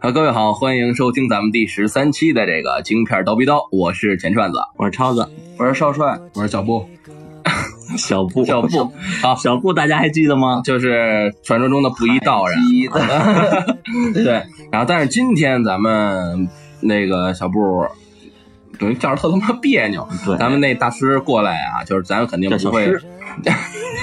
好，各位好，欢迎收听咱们第十三期的这个京片叨逼叨，我是钱串子，我是超子，我是少帅，我是小布，小布，小布，好，小布，大家还记得吗？就是传说中的布衣道人，对。然后，但是今天咱们那个小布，等于叫着特他妈别扭。对，咱们那大师过来啊，就是咱肯定不会。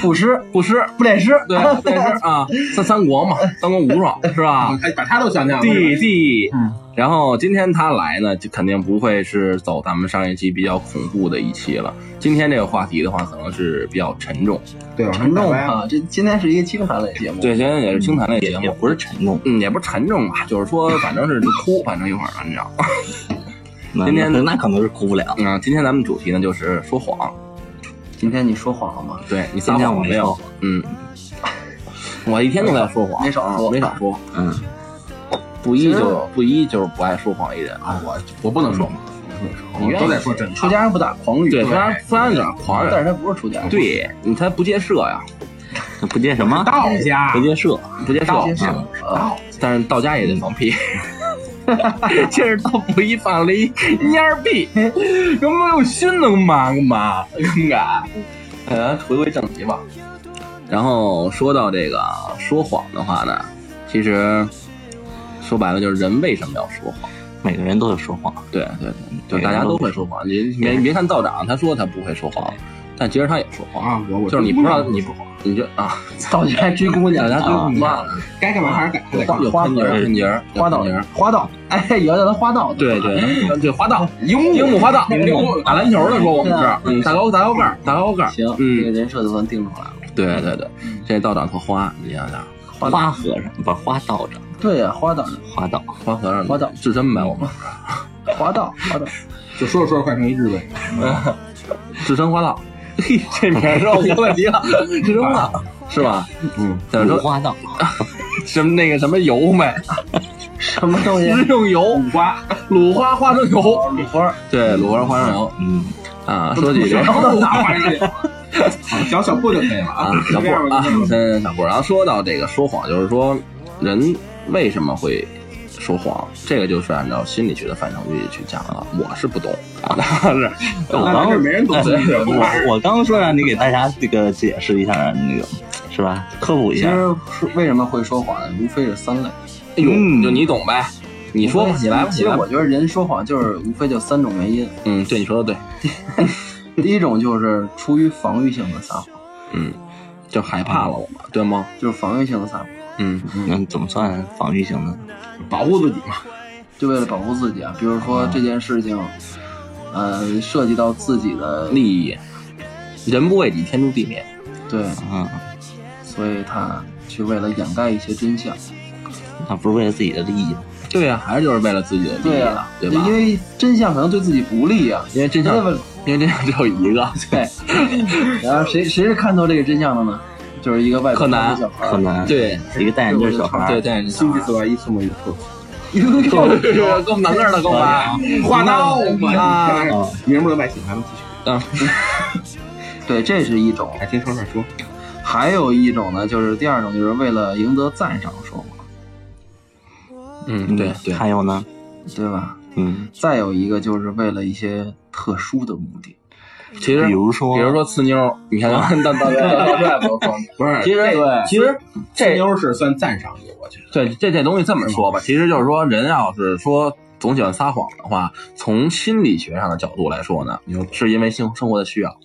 不诗不诗不练诗，对不练师啊，三三国嘛，三国无双是吧？把他都想想弟弟。嗯，然后今天他来呢，就肯定不会是走咱们上一期比较恐怖的一期了。今天这个话题的话，可能是比较沉重，对，沉重啊。这今天是一个清谈类节目，对，今天也是清谈类节目，也不是沉重，嗯，也不是沉重吧，就是说，反正是哭，反正一会儿你知道。今天那可能是哭不了。啊，今天咱们主题呢就是说谎。今天你说谎了吗？对你撒谎没有？嗯，我一天都在说谎，没少说，没少说。嗯，不一就不一就是不爱说谎一人啊，我我不能说。谎，你都在说真出家人不打诳语，对，出家出家人打诳语，但是他不是出家人，对你他不接社呀，不接什么？道家。不接社，不接社，道，但是道家也得放屁。今儿到不一放了一蔫逼，有没有心能骂个骂？勇敢。呃，回归正题吧。然后说到这个说谎的话呢，其实说白了就是人为什么要说谎？每个人都会说谎。对对对，就大家都会说谎。你别别看道长，他说他不会说谎，但其实他也说谎啊。我我就是你不知道你不你就啊，道家追姑娘，然后追姑娘，该干嘛还是干。有喷泥喷泥花道花道，哎，以后叫他花道。对对对，花道，樱木樱木花道，打篮球的时候我们是，嗯，大高大高个儿，大高个儿。行，嗯，这人设就算定出来了。对对对，这道长特花，你想想，花和尚不是花道长。对呀，花道花道花和尚花道至身呗，我们花道花道，就说着说着快成一日本，至身花道。嘿，这名儿有问题了，至身花道是吧？嗯，怎么说花道？什么那个什么油没？什么东西？食用油，鲁花，鲁花花生油，鲁花，对，鲁花花生油。嗯啊，说几句。讲 小布就可以了啊，小布啊，嗯，小布。然后说到这个说谎，就是说人为什么会说谎，这个就是按照心理学的范畴去去讲了。我是不懂啊，是，我刚是没人懂。我我刚说让你给大家这个解释一下那个，是吧？科普一下。其实为什么会说谎，无非是三类。哎呦，就你懂呗。你说吧，你来吧。其实我觉得人说谎就是无非就三种原因。嗯，对，你说的对。第一种就是出于防御性的撒谎，嗯，就害怕了我们，对吗？就是防御性的撒谎，嗯，那怎么算防御性的？保护自己嘛，就为了保护自己啊。比如说这件事情，呃，涉及到自己的利益，人不为己，天诛地灭。对，嗯，所以他去为了掩盖一些真相，他不是为了自己的利益。对呀，还是就是为了自己的利益啊，对吧？因为真相可能对自己不利啊，因为真相，因为真相只有一个。对，然后谁谁是看透这个真相的呢？就是一个外柯南小孩，柯南对，一个戴眼镜小孩，对，戴眼镜心机色一次么一次，又 够难个的，够吧？花刀啊，名不能白起，咱们继续。嗯，对，这是一种。还听说说，还有一种呢，就是第二种，就是为了赢得赞赏说谎。嗯，对对，还有呢，对吧？嗯，再有一个就是为了一些特殊的目的，其实比如说，比如说呲妞，你看，大大大不是，其实其实这妞是算赞赏的，我觉得。对，这这东西这么说吧，其实就是说，人要是说总喜欢撒谎的话，从心理学上的角度来说呢，是因为性生活的需要。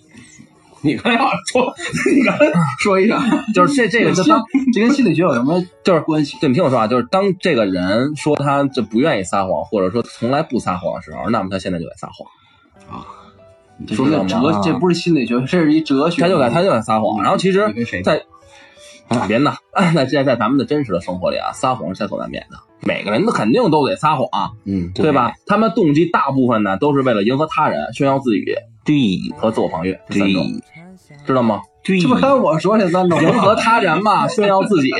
你刚要说，你刚说一下，就是这这个就当这跟心理学有什么就是关系？对，你听我说啊，就是当这个人说他就不愿意撒谎，或者说从来不撒谎的时候，那么他现在就在撒谎啊。说明哲，这不是心理学，这是一哲学。他就在他就在撒谎。然后其实，在哪边呢？那现在在咱们的真实的生活里啊，撒谎是在所难免的。每个人都肯定都得撒谎，嗯，对吧？他们动机大部分呢都是为了迎合他人、炫耀自己，对，和自我防御这三种，知道吗？对，这不跟我说这三种，迎合他人嘛，炫耀自己，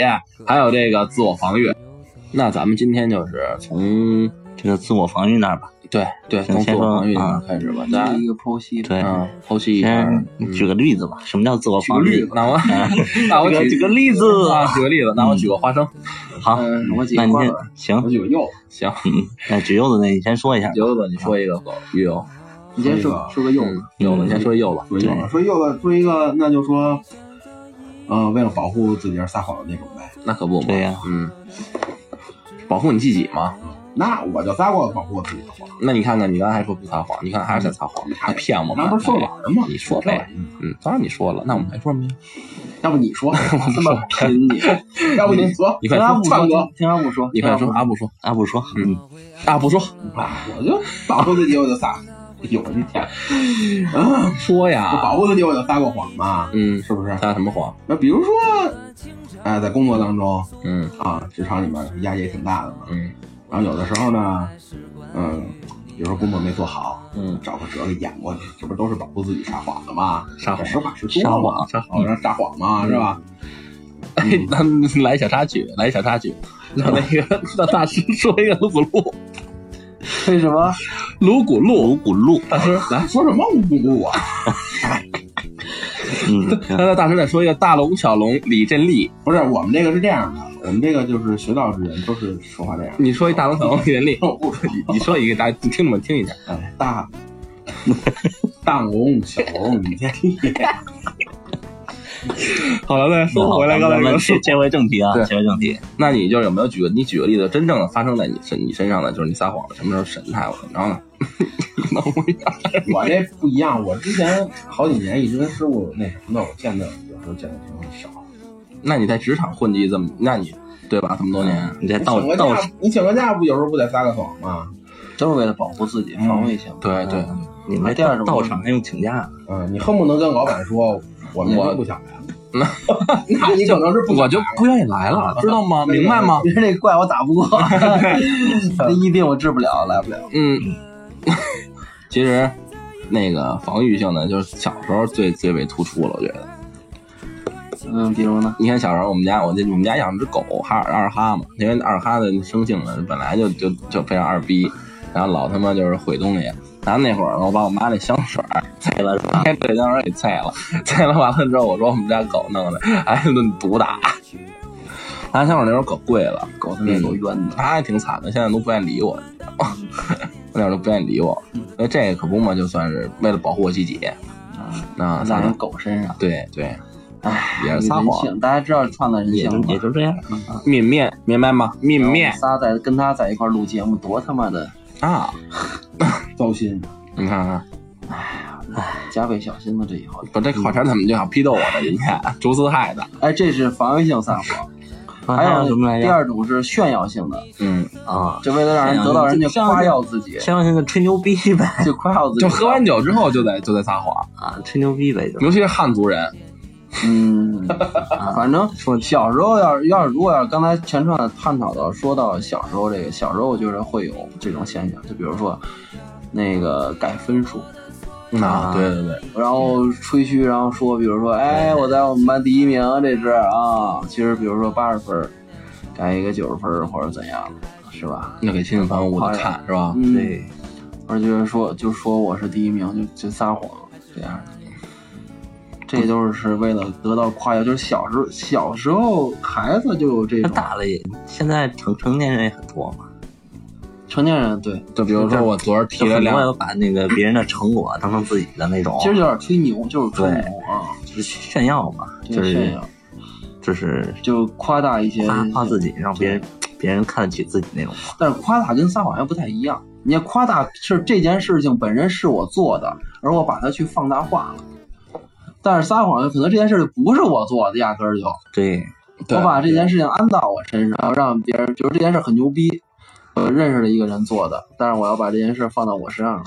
还有这个自我防御。那咱们今天就是从这个自我防御那儿吧，对对，从自我防御那开始吧，大家一个剖析，对，嗯剖析一下。举个例子吧，什么叫自我防御？举个例子 那我那我举个例子啊，举个例子，那我举个花生。好，我举那你先行，我举个柚子，行，嗯，那举柚子那你先说一下，柚子你说一个鱼油，你先说说个柚子，柚子你先说柚子，说柚子，说柚子，说一个，那就说，嗯，为了保护自己而撒谎的那种呗。那可不嘛，对呀，嗯，保护你自己嘛。那我就撒过保护我自己的谎。那你看看，你刚才还说不撒谎，你看还是在撒谎，还骗我们？那不是说谎了吗？你说呗，嗯，当然你说了，那我们还说什么呀？要不你说，我这么拼你，要不你说，你快阿布唱歌，听阿布说，你快说，阿布说，阿布说，嗯，阿布说，啊，我就保护自己，我就撒。有一天，啊，说呀，保护自己，我就撒过谎嘛，嗯，是不是？撒什么谎？那比如说，哎，在工作当中，嗯啊，职场里面压力也挺大的嘛，嗯然后有的时候呢，嗯，比如说工作没做好，嗯，找个辙给掩过去，这不都是保护自己撒谎的吗？撒谎实话实说撒嘛，谎撒谎哦，让撒谎嘛，是吧？哎，那来一小插曲，来一小插曲，让那个让大师说一个鲁古路，为什么？鲁古路，鲁古路，大师来，说什么无辜路啊？嗯，那大师再说一个大龙小龙李振利，不是，我们这个是这样的，我们这个就是学道之人都是说话这样。你说一大龙小龙李振利，我不你说一个大你听众们听一下，哎，大大龙小龙你先听，好了，再说回来刚才切切回正题啊，对切回正题。那你就有没有举个你举个例子，真正的发生在你身你身上的，就是你撒谎了，什么时候神态我怎么着呢？那我我这不一样，我之前好几年一直跟师傅那什么的，我见的有时候见的挺少。那你在职场混迹这么，那你对吧？这么多年，你在你请个道道假，你请个假不有时候不得撒个谎吗？都是为了保护自己，防卫性。对对，你们第二种道场还用请假？嗯，你恨不能跟老板说，我明天不想来了。那你可能是不我就不愿意来了，知道吗？明白吗？别人那怪我打不过，那疫病我治不了，来不了。嗯，其实那个防御性的，就是小时候最最为突出了，我觉得。嗯，比如呢？你看小时候我们家，我这我们家养只狗，哈二哈嘛，因为二哈的生性呢本来就就就非常二逼，然后老他妈就是毁东西。然后那会儿呢，我把我妈那香水儿菜了是吧？把这香水儿给菜了，菜了完了之后，我说我们家狗弄的，挨一顿毒打。拿香水儿那会儿可贵了，狗他妈也够冤的。他还挺惨的，现在都不愿意理我，你知道吗？那会儿都不愿意理我，所以这个可不嘛，就算是为了保护我自己。那在人狗身上，对对，唉，也是撒谎，大家知道创造人也就也就这样。泯灭，明白吗？泯灭仨在跟他在一块录节目，多他妈的啊！糟心。你看看，加倍小心了。这以后，不，这考察怎么就想批斗我了？今天朱四害的，哎，这是防御性撒谎，还有什么来第？二种是炫耀性的，嗯，啊，就为了让人得到人家夸耀自己，炫耀性的吹牛逼呗，就夸耀自己。就喝完酒之后就在就在撒谎，啊，吹牛逼呗，就尤其是汉族人，嗯，反正说小时候要是要是如果要是刚才全串探讨到说到小时候这个小时候，我觉得会有这种现象，就比如说那个改分数，啊，对对对，然后吹嘘，然后说，比如说，哎，我在我们班第一名，这是啊，其实比如说八十分，改一个九十分或者怎样，是吧？那给亲戚朋友我看是吧？嗯，对，或者就是说，就说我是第一名，就就撒谎这样的。这都是为了得到夸耀，就是小时候小时候孩子就有这那种，大了也，现在成成年人也很多嘛，成年人对，就比如说我昨儿提了辆就很多人把那个别人的成果当成自己的那种，其实有点吹牛，就是吹牛啊，就是炫耀嘛，就是炫耀，就是就夸大一些夸夸自己，让别人别人看得起自己那种。但是夸大跟撒谎又不太一样。你要夸大是这件事情本身是我做的，而我把它去放大化了。但是撒谎可能这件事就不是我做的，压根儿就对，对我把这件事情安到我身上，让别人就是这件事很牛逼，我认识了一个人做的，但是我要把这件事放到我身上来。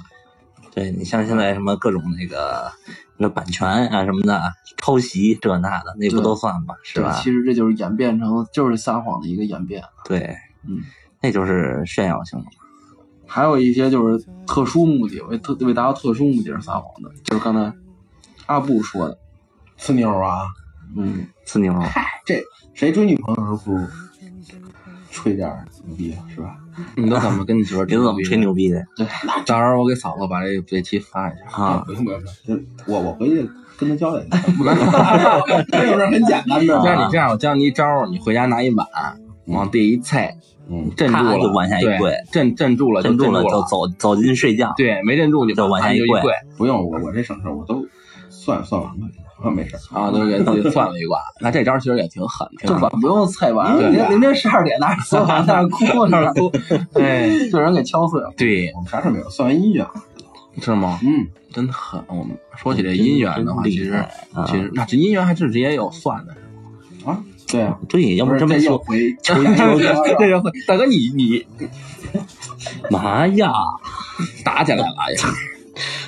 对你像现在什么各种那个那版权啊什么的，抄袭这那的，那不都算吗？是对，吧？其实这就是演变成就是撒谎的一个演变。对，嗯，那就是炫耀性的。还有一些就是特殊目的，为特为达到特殊目的而撒谎的，就是刚才阿布说的，呲妞啊，嗯，呲妞，嗨这谁追女朋友的时候不吹点牛逼是吧？你都怎么跟你媳妇儿你怎么吹牛逼的对到时候我给嫂子把这这期发一下。啊？不用不用，就我我回去跟他交代一下，这种事儿很简单的。这样你这样，我教你一招，你回家拿一碗，往地一踩，嗯，镇住了就往下一跪镇镇住了就镇住住了就走走进睡觉。对，没镇住你就往下一跪不用我我这省事，我都算算完了，我没事啊，就给自己算了一卦。那这招其实也挺狠，挺狠这碗不用猜完，对凌凌晨十二点那儿所有人在那儿哭呢，哭，哎，就人给敲碎了。对，我们啥事没有，算完姻缘，是吗？嗯，真狠。我们说起这姻缘的话，其实其实那这姻缘还是也有算的，是吗啊，对啊，对，要不这么说，这又回大哥你你 妈呀！打起来了哎呀！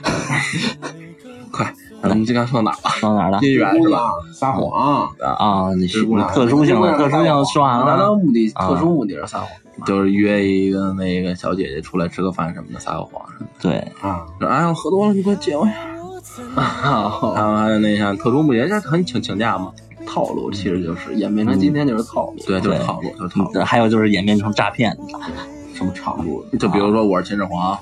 快，咱们这刚说到哪了？说到哪了？姻缘是吧？撒谎，啊，你是特殊性的，特殊性的说完达了到目的，啊特殊目的是撒谎。就是约一个那个小姐姐出来吃个饭什么的，撒个谎，对，啊，说哎我喝多了，你快接我呀。然后还有那像特殊目的，人家很请请假嘛，套路其实就是演变成今天就是套路。对，就是套路，就是套路。还有就是演变成诈骗，什么套路？就比如说我是秦始皇，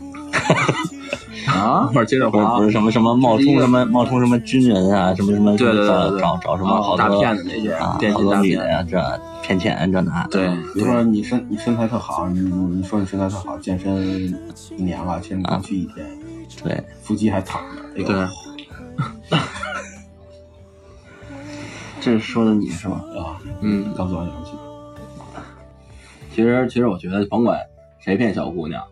啊，我是秦始不是不是，什么什么冒充什么冒充什么军人啊，什么什么对对对对找找找什么好大骗子那些啊，骗。女的呀，这骗钱这那的。对，比如说你身你身材特好，你你说你身材特好，健身一年了，其实你刚去一天，对，腹肌还躺着，哎呦。对，这是说的你是吧？啊，嗯，刚做完氧气，其实其实我觉得，甭管谁骗小姑娘，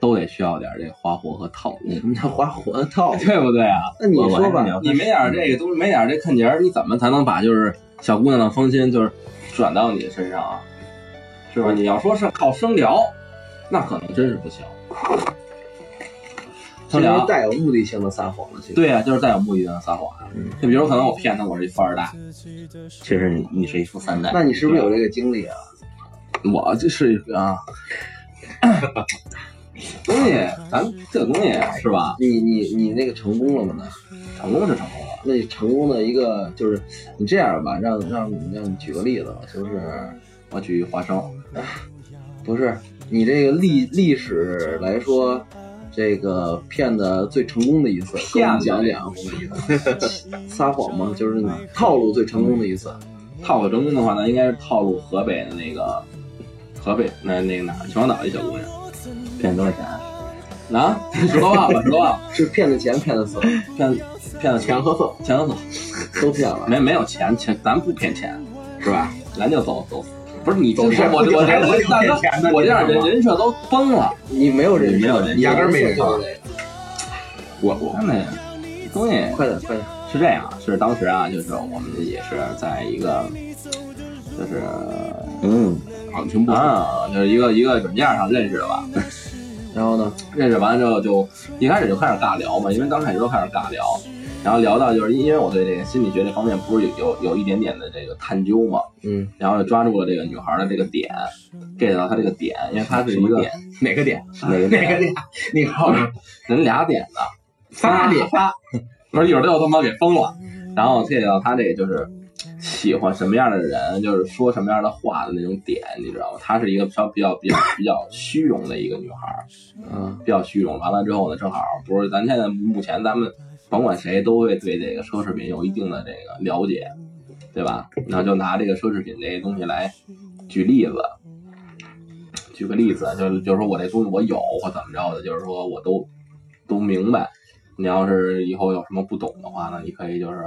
都得需要点这花活和套路，什么叫花活的套路？对不对啊？那你说吧，你没点这个东西，没点这看节儿，你怎么才能把就是小姑娘的芳心就是转到你身上啊？是吧？你要说是靠生聊，那可能真是不行。生聊，带有目的性的撒谎了。其实，对呀、就是带有目的性的撒谎。就比如可能我骗他我是一富二代，其实你你是一富三代，那你是不是有这个经历啊？我就是一个啊，东西，咱这个东西是吧？你你你那个成功了吗？呢？成功是成功了，那你成功的一个就是你这样吧，让让让你举个例子吧，就是我举花生，不是你这个历历史来说，这个骗的最成功的一次，跟我们讲讲 撒谎吗？就是你套路最成功的一次。套路成功的话，那应该是套路河北的那个河北那那个哪儿秦皇岛一小姑娘，骗多少钱？啊，十多万吧，十多万，是骗的钱，骗的色，骗骗了钱和色，钱和色，都骗了。没没有钱钱，咱不骗钱，是吧？咱就走走，不是你这走神我我我这我哥，我这人人设都崩了，你没有人设，没有人压根儿没人设我我看那东西快点，快点！是这样，是当时啊，就是我们也是在一个，就是嗯，行情不啊，就是一个一个软件上认识的吧。然后呢？认识完了之后，就一开始就开始尬聊嘛，因为刚开始都开始尬聊，然后聊到就是因为我对这个心理学这方面不是有有有一点点的这个探究嘛，嗯，然后就抓住了这个女孩的这个点，get 到她这个点，因为她是一个点？哪个点？哪个 哪个点，你好，人俩点的，仨点。仨，不是一会儿都要他妈给封了，然后 get 到她这个就是喜欢什么样的人，就是说什么样的话的那种点，你知道吗？她是一个稍比较比较比较虚荣的一个女孩，嗯，比较虚荣。完了之后呢，正好不是咱现在目前咱们甭管谁都会对这个奢侈品有一定的这个了解，对吧？然后就拿这个奢侈品这些东西来举例子。举个例子，就是就是说我这东西我有或怎么着的，就是说我都都明白。你要是以后有什么不懂的话呢，你可以就是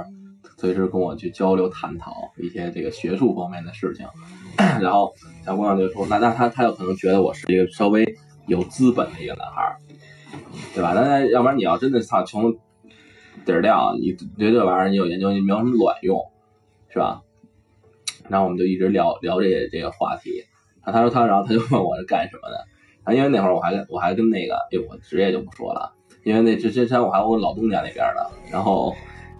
随时跟我去交流探讨一些这个学术方面的事情。然后小姑娘就说：“那那她她有可能觉得我是一个稍微有资本的一个男孩，对吧？那那要不然你要真的操穷底儿掉，你对这玩意儿你有研究，你没有什么卵用，是吧？”然后我们就一直聊聊这个这个话题。啊，他说他，然后他就问我是干什么的。啊，因为那会儿我还跟我还跟那个，哎，我职业就不说了，因为那之之前我还有我老东家那边的，然后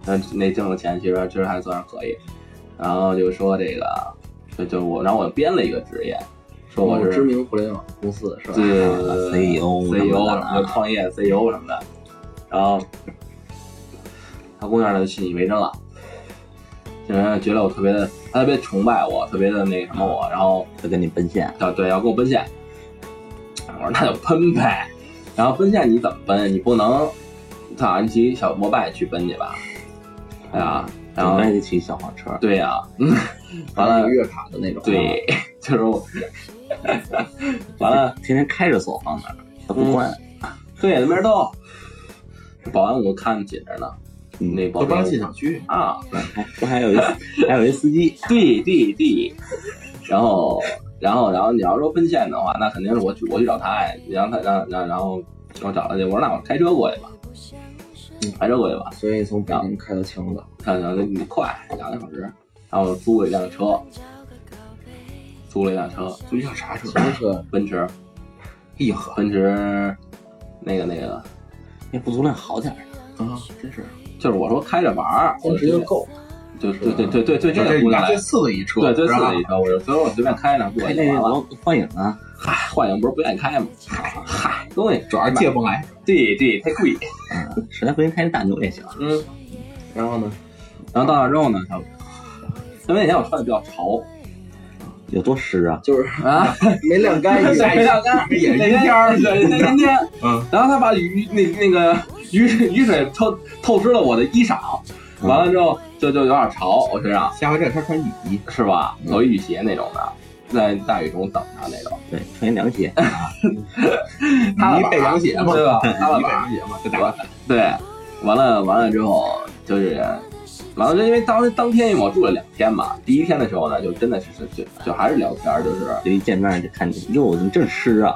那那挣的钱其实其实还算是可以。然后就说这个，就就我，然后我编了一个职业，说我是知名互联网公司是吧？对啊 CEO 什 CEO 么的什么的，创业 CEO 什么的，然后他姑娘呢就信以为真了，就是觉得我特别的，他特别崇拜我，特别的那个什么我，然后就跟你奔现，啊对要跟我奔现，我说那就奔呗，然后奔现你怎么奔？你不能，操，你骑小摩拜去奔去吧？哎呀，然后准备得骑小黄车，对呀、嗯，完了月卡的那种。对，就是我，完了，天天开着锁放那儿，他不关。对，没人动。保安我看紧着呢，嗯那保安都帮进小区，啊，还不还有一还有一司机，对对对，然后然后然后你要说奔现的话，那肯定是我去我去找他呀，然后他然后然后然后我找他去，我说那我开车过去吧，开车过去吧，所以从北京开到青岛，看看那你快两个小时，然后租了一辆车，租了一辆车，租一辆啥车？什么车？奔驰，哎呀呵奔驰，那个那个，那不足量好点的。啊，真是，就是我说开着玩儿，奔驰就够。就对对对对对，这个不能来，次的一车，对最次的一车，我就所以我随便开上过开那。个幻影啊，嗨，幻影不是不愿意开吗？嗨，东西主要是借不来。对对太贵，嗯，实在不行开个大牛也行。嗯。然后呢？然后到那之后呢，他因为那天我穿的比较潮有多湿啊？就是啊，没晾干。没晾干，也是那阴天儿对，那阴天，嗯，然后他把雨那那个雨水雨水透透湿了我的衣裳，完了之后就就有点潮，我身上下回这天穿雨衣，是吧？走雨鞋那种的，在大雨中等他那种，对，穿一凉鞋，他你背凉鞋嘛，对吧？他了你背吧？凉鞋嘛，就大碗对，完了完了之后就是，完了就因为当当天我住了两天嘛，第一天的时候呢，就真的是就就就还是聊天，就是。就一见面就看见，哟，你真湿啊！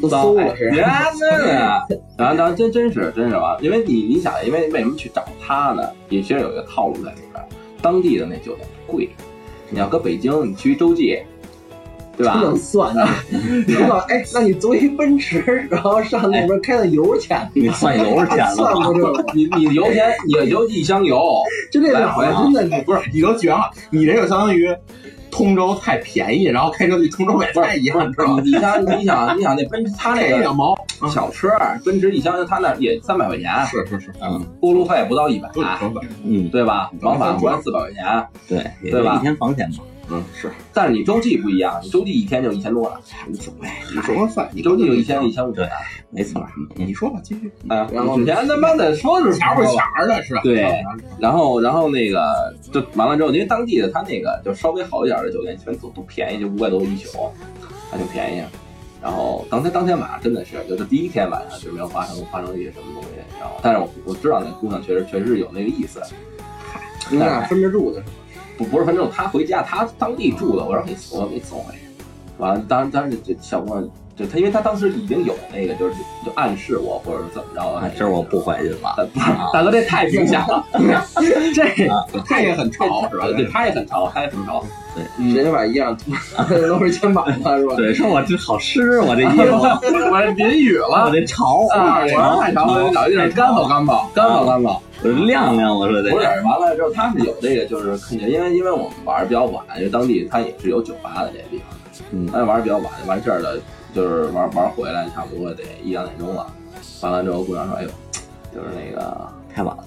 都馊了是吧？呀，真的，然后然后真真是真是吧，因为你你想，因为为什么去找他呢？也其实有一个套路在里边，当地的那酒店贵，你要搁北京，你去洲际，对吧？不能算的。知道？哎，那你租一奔驰，然后上那边开的油钱，你算油钱了算吧？不这个，你你油钱，你油一箱油，就这来回啊真的你不是，你都绝了，你这就相当于通州太便宜，然后开车去通州买菜一样，知道吗？你想你想你想那奔驰，他那个两毛，小车，奔驰一箱他那也三百块钱，是是是，嗯，过路费不到一百，嗯，对吧？往返不到四百块钱，对，对吧一天房钱嘛。嗯是，但是你周记不一样，你周记一天就一千多了，无所谓，你说个饭，你洲际就一千一千五对。没错，你说吧，继续，啊，然后以前他妈的说是钱儿不钱儿的是吧？对。然后然后那个就完了之后，因为当地的他那个就稍微好一点的酒店，全都都便宜，就五百多一宿，还挺便宜。然后当天当天晚上真的是，就是第一天晚上就没有发生发生一些什么东西，然后但是我我知道那姑娘确实确实是有那个意思，你俩分着住的是吧？不不是反正他回家，他当地住的，我说给我给送回去。完了，当然当时这小姑娘就他，因为他当时已经有那个就是就暗示我或者是怎么着啊，今儿我不怀孕了。大哥，这太明显了，这他也很潮是吧？对，他也很潮，他也很潮。直接把衣裳脱露着 肩膀了是吧？对，说我这好湿，我这衣服，我这淋雨了我这潮啊！我说太潮了，找地儿干吧干吧，干吧干吧。我晾晾，我说这不是，完了之后他是有这个，就是看见，因为因为我们玩的比较晚，因为当地他也是有酒吧的这个地方，嗯他玩的比较晚，完事儿了，就是玩玩回来差不多得一两点钟了。完了之后，姑娘说：“哎呦，就是那个太晚了。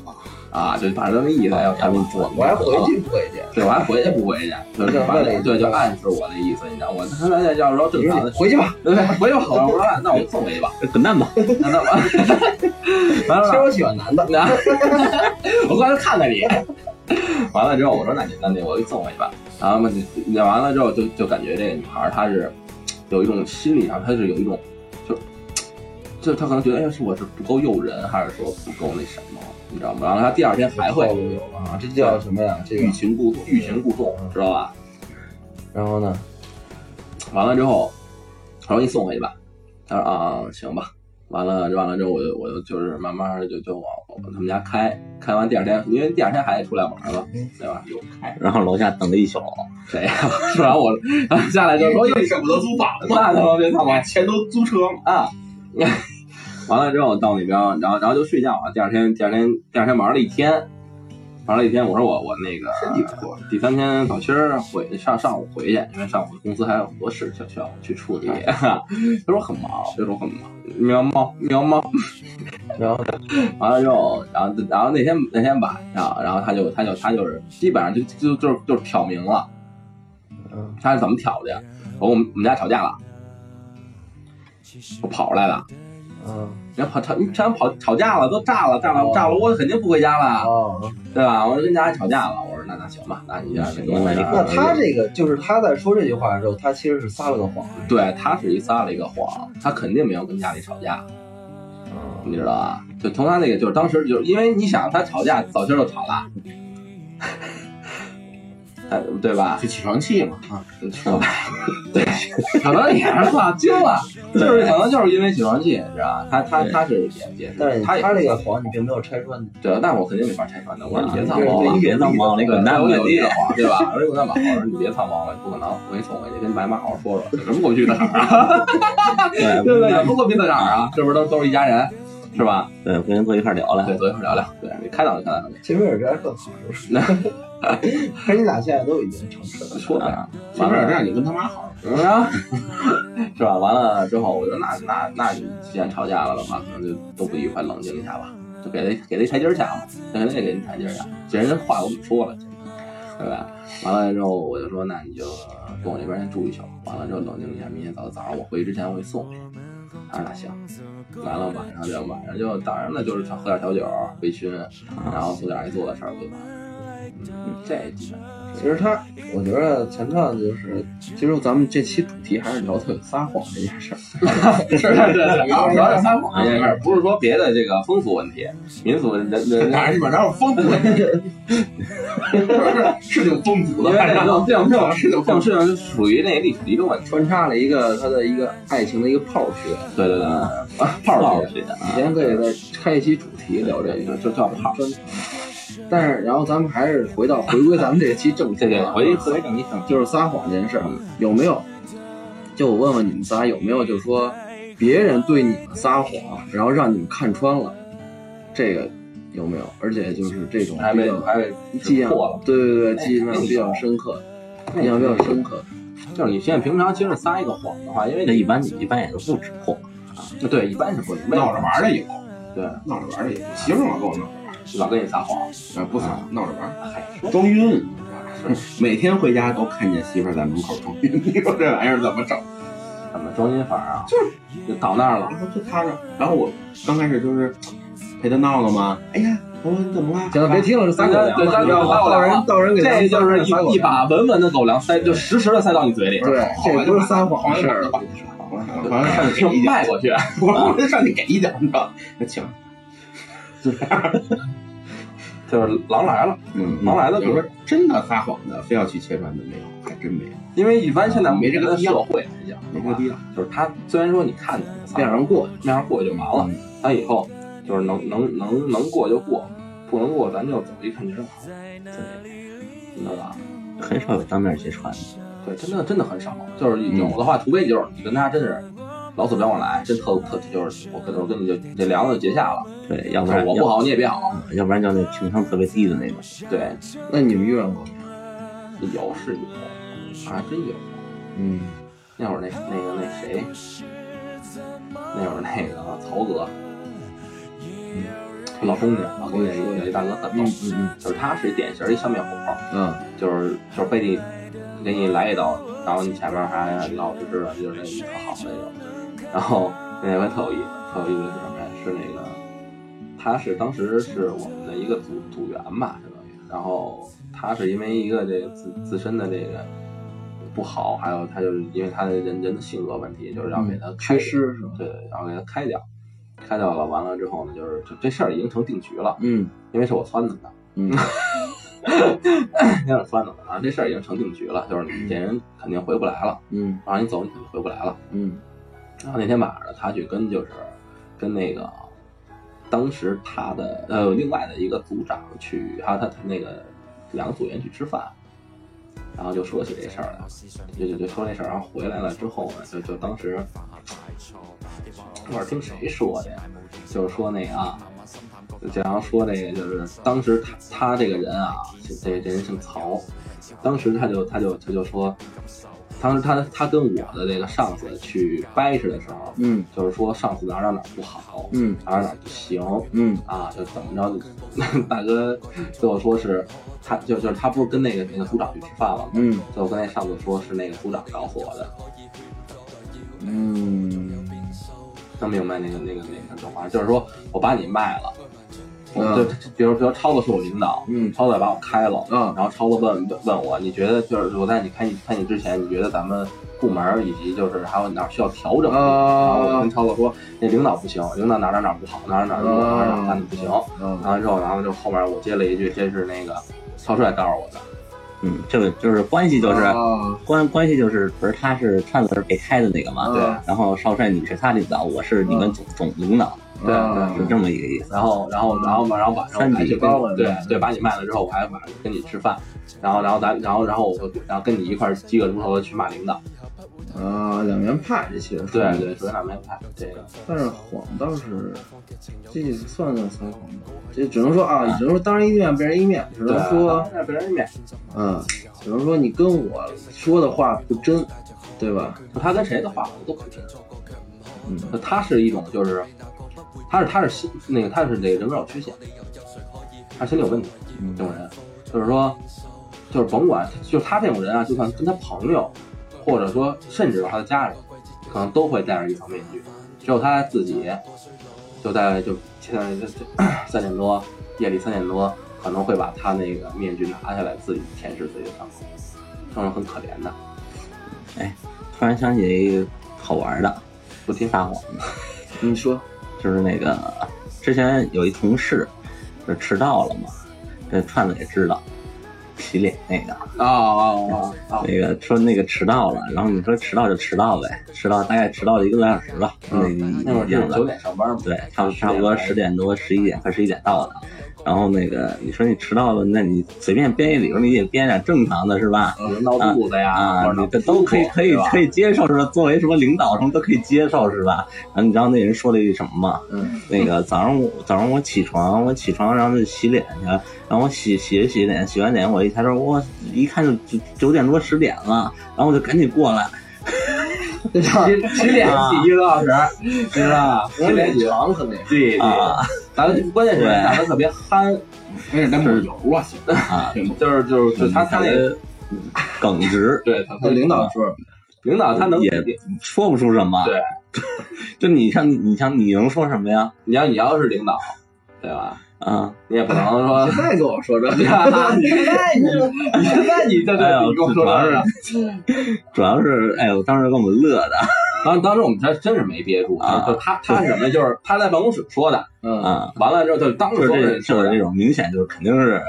啊，就反正那意思，要赶紧做。”我还回去不回去？对，我还回去不回去，就是反正对，就暗示我的意思，你知道，我他妈要是说正常的，回去吧，对对，回去吧，我说那我送回去吧，滚蛋吧！那那完，完了，其实我喜欢男的。那 我过来看看你。完了之后，我说那你那你我给你送回去吧。然后嘛，你完了之后就就感觉这个女孩她是有一种心理上，他是有一种就就他可能觉得哎呀是我是不够诱人，还是说不够那什么，你知道吗？然后他第二天还会有啊，这叫什么呀？这个欲擒故纵欲擒故纵，知道吧？然后呢？完了之后，我说你送回去吧。他说啊，行吧。完了，完了之后，我就我就就是慢慢的就就往往他们家开，开完第二天，因为第二天还得出来玩嘛，对吧？又开然后楼下等了一宿，谁呀？说完我，然后下来就说又舍不得租房子，那他妈别他妈钱都租车了。啊！完了之后到那边，然后然后就睡觉啊。第二天第二天第二天玩了一天，玩了一天，我说我我那个第三天早清儿回上上午回去，因为上午公司还有很多事情需要去处理。他说很忙，他说很忙，喵猫 喵猫。然后完了之后，然后然后那天那天晚上，然后他就他就他就是基本上就就就就是挑明了，嗯，他是怎么挑的呀？我们我们家吵架了，我跑出来了。嗯人家跑吵，你全跑吵架了，都炸了，炸了，炸了，我肯定不回家了，哦，对吧？我就跟家里吵架了，我说那那行吧，那你就那个那你那他这个就是他在说这句话的时候，他其实是撒了个谎。对他是一撒了一个谎，他肯定没有跟家里吵架，你知道吧？就从他那个就是当时就是因为你想他吵架早清就吵了，哎对吧？就起床气嘛啊，对，可能也是吧 精了，就是可能就是因为起床气，知道吧？他他他是也也但是是他他这个谎你并没有拆穿的。对，但我肯定没法拆穿的。我说你别藏对猫了，你别藏猫了，你滚蛋吧你我有这！个谎，对吧？我说我干嘛？我说你别藏猫了，不可能，我给你送回去，跟白马好好说说，有什么过不去的坎儿啊？对 不对？有什么过不去的坎儿啊？是不是都都是一家人，是吧？对，跟您坐一块儿聊聊。对，坐一块儿聊聊，对，你开导就开导你，其实这样更好，就是。可是你俩现在都已经成事了。说呗。没事儿，这样你跟他妈好。嗯啊，是吧？完了之后，我就那那那你既然吵架了的话，可能就都不愉快，冷静一下吧，就给他给他一台阶下嘛，肯定得给你台阶儿下。既然人话我们说了，对吧？完了之后，我就说那你就跟我那边先住一宿，完了之后冷静一下，明天早早上我回去之前我给你送回去。他说那行，来了晚上就晚上就当然了，就是喝点小酒微醺，然后做点爱做的事儿，对吧？嗯，这基本。其实他，我觉得前段就是，其实咱们这期主题还是聊他有撒谎这件事儿。是是是，主要主要是撒谎这件事儿，不是说别的这个风俗问题、民俗人人，哪是吧？哪有风俗问题？是挺风俗的，因为这反正种这种这种是属于那个历史的一个问题。穿插了一个他的一个爱情的一个泡学。对对对，炮儿学的以前可以再开一期主题聊这个，就叫炮。但是，然后咱们还是回到回归咱们这期正题回回正题就是撒谎这件事儿，有没有？就我问问你们仨有没有，就是说别人对你们撒谎，然后让你们看穿了，这个有没有？而且就是这种还比较记忆破了。对对对，记忆上比较深刻，印象比较深刻。就是你现在平常其实撒一个谎的话，因为那一般你一般也都不止破，对一般是不闹着玩的有，对，闹着玩儿的有。媳妇儿老跟我闹老跟你撒谎，啊，不撒，闹着玩儿，嗨，说装晕。每天回家都看见媳妇儿在门口装晕，你说这玩意儿怎么整？怎么装晕法啊？就是就倒那儿了，然后就他着，然后我刚开始就是陪他闹了嘛。哎呀，我说你怎么了？行了，别听了，是撒狗粮对撒狗粮人到人给咱这们就是一一把稳稳的狗粮塞，就实实的塞到你嘴里。对，这不是撒谎的事儿。完了上去给一脚，迈过去，我我上去给一脚，你知道？那行，就是狼来了。嗯狼来了有说真的撒谎的，非要去切穿的没有，还真没有。因为一般现在没这个社会来讲，没这个必要。就是他虽然说你看见他面上过，面上过就完了，他以后就是能能能能过就过，不能过咱就走一看就正好，知道吧？很少有当面揭穿的。对，真的真的很少，就是有的话，除非就是你跟他真是老死不相往来，真特特就是我跟我跟你就这梁子就结下了，对，要不然我不好你也别好，要不然就那情商特别低的那种。对，那你们遇上过吗？有是有，还真有。嗯，那会儿那那个那谁，那会儿那个曹哥，嗯，老东家，老东家有有一大哥很逗，嗯嗯就是他是一典型儿一笑面虎，嗯就是就是背地给你来一刀，然后你前面还老实实的，就是那种特好的那种。然后那回特有意思，特有意思是什么呀？是那个他是当时是我们的一个组组员吧，相当于，然后他是因为一个这个自自身的这个不好，还有他就是因为他的人人的性格问题，就是要给他开缺失是吧？对，然后给他开掉，开掉了，完了之后呢，就是这这事儿已经成定局了，嗯因为是我撺掇的。嗯 有点酸了啊！这事儿已经成定局了，就是你这人肯定回不来了，嗯让你走你肯定回不来了。嗯然后那天晚上，他去跟就是跟那个当时他的呃另外的一个组长去，还有他他那个两个组员去吃饭，然后就说起这事儿来，就就就说这事儿，然后回来了之后呢，就就当时我是听谁说的呀？就是说那个啊，就经常说那个，就是当时他他这个人啊，这这人姓曹，当时他就他就他就说，当时他他跟我的这个上司去掰扯的时候，嗯就是说上司哪儿哪儿哪儿不好，嗯哪儿哪儿不行，嗯啊，就怎么着，大哥最后说是他就就是他不是跟那个那个组长去吃饭了吗？嗯最后跟那上司说是那个组长告诉我的，嗯能明白那个那个那个状况，就是说我把你卖了，我嗯。就比如比如超子是我领导，嗯。超子把我开了，嗯。然后超子问问我，你觉得就是我在你开你开你之前，你觉得咱们部门以及就是还有哪儿需要调整然后我跟超子说，那领导不行，领导哪哪哪不好，哪哪哪儿哪儿哪哪干的不行。嗯。完了之后，然后就后面我接了一句，这是那个超帅告诉我的。嗯，这个就是关系就是啊。关关系就是不是他是串子是被开的那个嘛？对。然后少帅你是他领导，我是你们总总领导，对对是这么一个意思。然后，然后，然后，然后晚上我还去跟三级对对，把你卖了之后，我还晚上跟你吃饭，然后，然后咱，然后，然后我就，然后跟你一块儿几个钟头的去骂领导。啊，两面派这其实对对，属于两面派。这个但是谎倒是，这算不算撒谎呢？这只能说啊，只能说当人一面，别人一面，只能说，在别人面，嗯，只能说你跟我说的话不真，对吧？就他跟谁的话我都不听。嗯他是一种就是，他是他是心那个他是那个人格有缺陷，他心理有问题。嗯这种人，就是说，就是甭管，就是他这种人啊，就算跟他朋友，或者说甚至他的家人，可能都会戴上一层面具，只有他自己，就在就现在就就 三点多，夜里三点多，可能会把他那个面具拿下来，自己舔舐自己的伤口，这种很可怜的。哎突然想起一个好玩的，不听撒谎，你说，就是那个之前有一同事就迟到了嘛，这串子也知道，洗脸那个。啊啊啊啊！那个说那个迟到了，然后你说迟到就迟到呗，迟到大概迟到了一个多小时吧，那那会儿是样子。九点上班嘛，对，差不差不多十点多、十一点快十一点到的。然后那个你说你迟到了，那你随便编一理由，你也编点正常的是吧？闹肚子呀，啊你这都可以可以可以。以接受是吧？作为什么领导什么都可以接受是吧？然后你知道那人说了一句什么吗？嗯那个早上我早上我起床，我起床然后就洗脸去，然后我洗洗洗脸，洗完脸我一抬头，我一看就九九点多十点了，然后我就赶紧过来，洗洗 脸洗一个多小时，知道吧？洗脸洗长可能对对啊，打的关键是对打的特别憨，没事，咱抹油啊，行。啊，就是就是就他他那个耿直，对他他领导说，领导他能也说不出什么。对，就你像你像你能说什么呀？你要你要是领导，对吧？啊，你也不能说现在跟我说这，你现在你 你现在你这这你跟我说这个，主要是哎呦，当时给我们乐的当当时我们真真是没憋住，啊就他他是什么？就是他在办公室说的，嗯啊，完了之后就当就是这着所有人说的就是这，种明显就是肯定是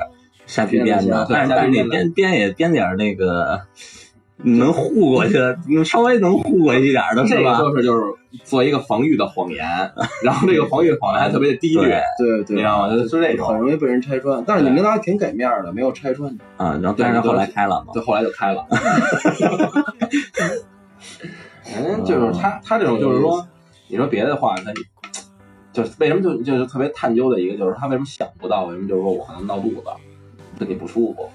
瞎逼编的，对但是但是你编编编也编点那个能护过去的，稍微能护过去一点的这个是吧？就是就是做一个防御的谎言，然后这个防御的谎言还特别的低劣，对对，你知道吗？就是这很。容易被人拆穿。但是你领导还挺给面的，没有拆穿你。啊，然后但是后来开了嘛，就后来就开了。人就是他，他这种就是说，你说别的话，他就是为什么就就是特别探究的一个，就是他为什么想不到，为什么就是说我可能闹肚子，身体不舒服，